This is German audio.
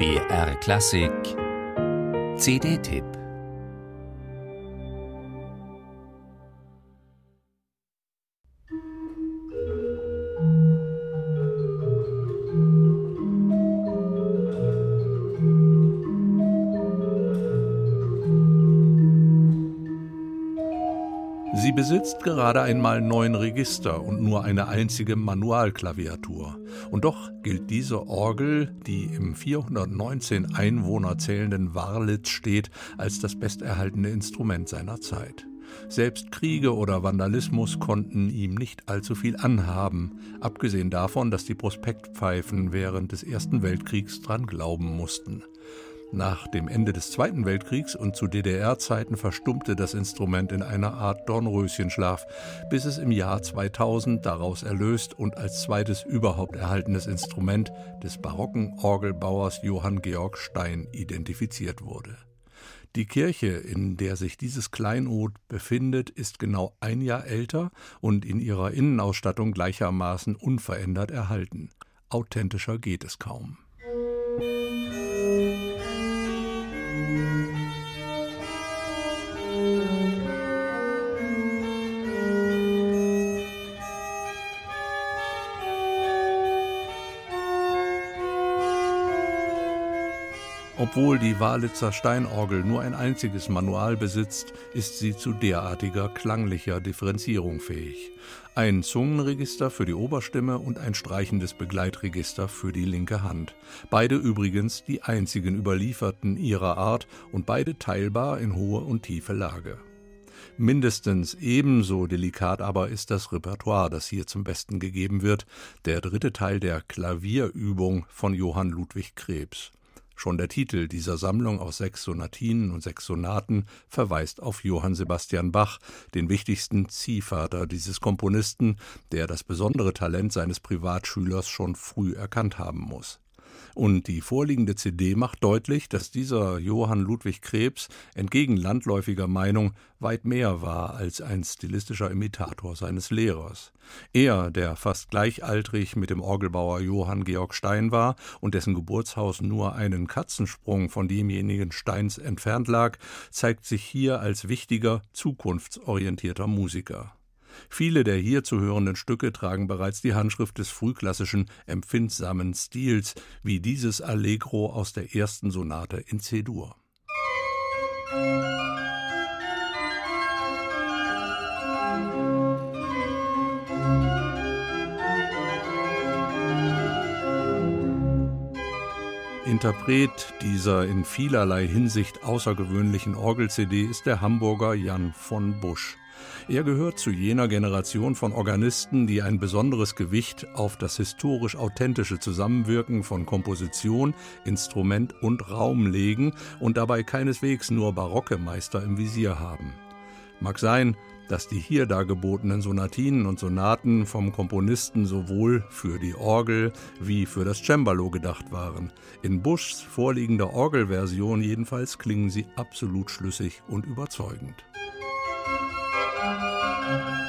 BR Klassik. CD-Tipp Sie besitzt gerade einmal neun Register und nur eine einzige Manualklaviatur. Und doch gilt diese Orgel, die im 419 Einwohner zählenden Warlitz steht, als das besterhaltene Instrument seiner Zeit. Selbst Kriege oder Vandalismus konnten ihm nicht allzu viel anhaben, abgesehen davon, dass die Prospektpfeifen während des Ersten Weltkriegs dran glauben mussten. Nach dem Ende des Zweiten Weltkriegs und zu DDR-Zeiten verstummte das Instrument in einer Art Dornröschenschlaf, bis es im Jahr 2000 daraus erlöst und als zweites überhaupt erhaltenes Instrument des barocken Orgelbauers Johann Georg Stein identifiziert wurde. Die Kirche, in der sich dieses Kleinod befindet, ist genau ein Jahr älter und in ihrer Innenausstattung gleichermaßen unverändert erhalten. Authentischer geht es kaum. Música Obwohl die Walitzer Steinorgel nur ein einziges Manual besitzt, ist sie zu derartiger klanglicher Differenzierung fähig. Ein Zungenregister für die Oberstimme und ein streichendes Begleitregister für die linke Hand. Beide übrigens die einzigen überlieferten ihrer Art und beide teilbar in hohe und tiefe Lage. Mindestens ebenso delikat aber ist das Repertoire, das hier zum Besten gegeben wird, der dritte Teil der Klavierübung von Johann Ludwig Krebs. Schon der Titel dieser Sammlung aus sechs Sonatinen und sechs Sonaten verweist auf Johann Sebastian Bach, den wichtigsten Ziehvater dieses Komponisten, der das besondere Talent seines Privatschülers schon früh erkannt haben muss. Und die vorliegende CD macht deutlich, dass dieser Johann Ludwig Krebs entgegen landläufiger Meinung weit mehr war als ein stilistischer Imitator seines Lehrers. Er, der fast gleichaltrig mit dem Orgelbauer Johann Georg Stein war und dessen Geburtshaus nur einen Katzensprung von demjenigen Steins entfernt lag, zeigt sich hier als wichtiger, zukunftsorientierter Musiker. Viele der hier zu hörenden Stücke tragen bereits die Handschrift des frühklassischen, empfindsamen Stils, wie dieses Allegro aus der ersten Sonate in C-Dur. Interpret dieser in vielerlei Hinsicht außergewöhnlichen Orgel-CD ist der Hamburger Jan von Busch. Er gehört zu jener Generation von Organisten, die ein besonderes Gewicht auf das historisch authentische Zusammenwirken von Komposition, Instrument und Raum legen und dabei keineswegs nur barocke Meister im Visier haben. Mag sein, dass die hier dargebotenen Sonatinen und Sonaten vom Komponisten sowohl für die Orgel wie für das Cembalo gedacht waren. In Buschs vorliegender Orgelversion jedenfalls klingen sie absolut schlüssig und überzeugend. Thank you.